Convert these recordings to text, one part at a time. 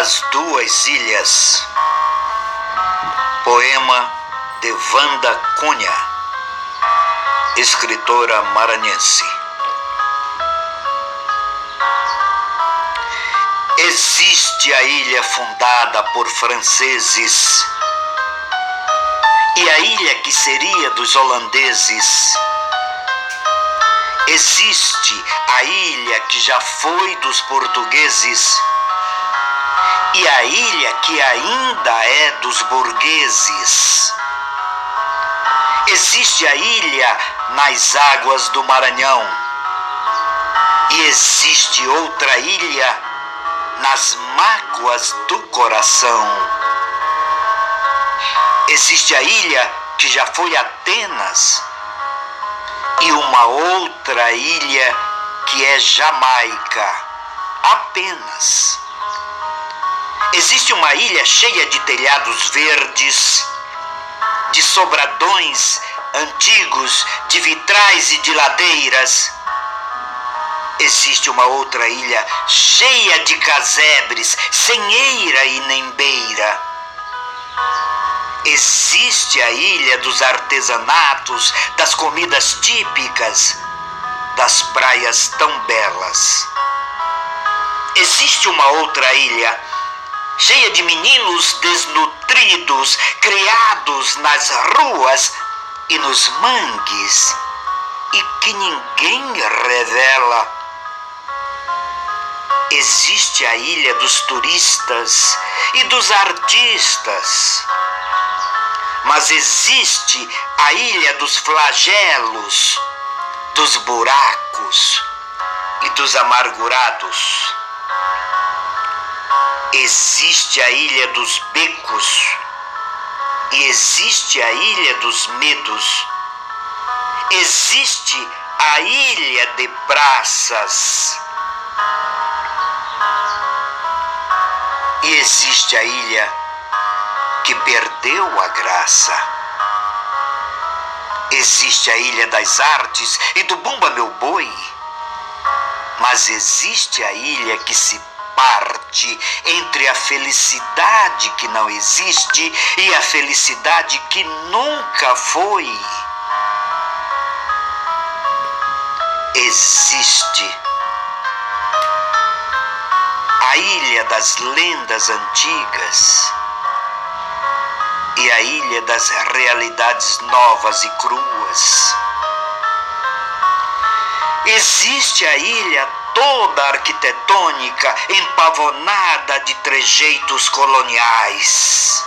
As Duas Ilhas. Poema de Wanda Cunha, escritora maranhense. Existe a ilha fundada por franceses e a ilha que seria dos holandeses. Existe a ilha que já foi dos portugueses e a ilha que ainda é dos burgueses. Existe a ilha nas águas do Maranhão e existe outra ilha nas mágoas do coração. Existe a ilha que já foi Atenas e uma outra ilha que é Jamaica, apenas. Existe uma ilha cheia de telhados verdes, de sobradões antigos, de vitrais e de ladeiras. Existe uma outra ilha cheia de casebres, sem eira e nem beira. Existe a ilha dos artesanatos, das comidas típicas, das praias tão belas. Existe uma outra ilha cheia de meninos desnutridos, criados nas ruas e nos mangues, e que ninguém revela. Existe a ilha dos turistas e dos artistas, mas existe a ilha dos flagelos, dos buracos e dos amargurados. Existe a ilha dos becos e existe a ilha dos medos. Existe a ilha de praças. E existe a ilha que perdeu a graça. Existe a ilha das artes e do Bumba Meu Boi. Mas existe a ilha que se parte entre a felicidade que não existe e a felicidade que nunca foi. Existe a ilha das lendas antigas e a ilha das realidades novas e cruas. Existe a ilha toda arquitetônica empavonada de trejeitos coloniais.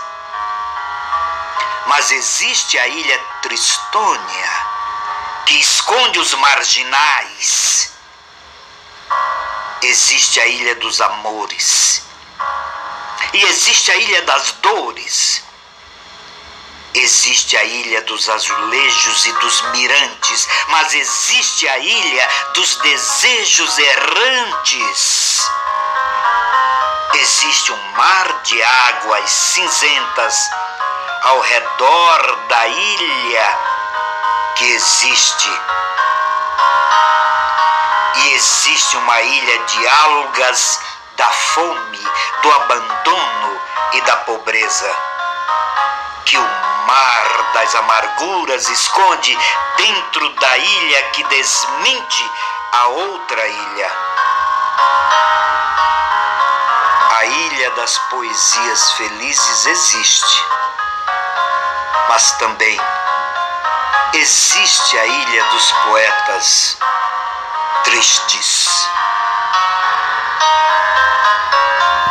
Mas existe a ilha Tristônia, que esconde os marginais. Existe a ilha dos amores. E existe a ilha das dores Existe a ilha dos azulejos e dos mirantes, mas existe a ilha dos desejos errantes. Existe um mar de águas cinzentas ao redor da ilha que existe. E existe uma ilha de algas da fome, do abandono e da pobreza que o mar das amarguras esconde dentro da ilha que desmente a outra ilha. A ilha das poesias felizes existe, mas também existe a ilha dos poetas tristes.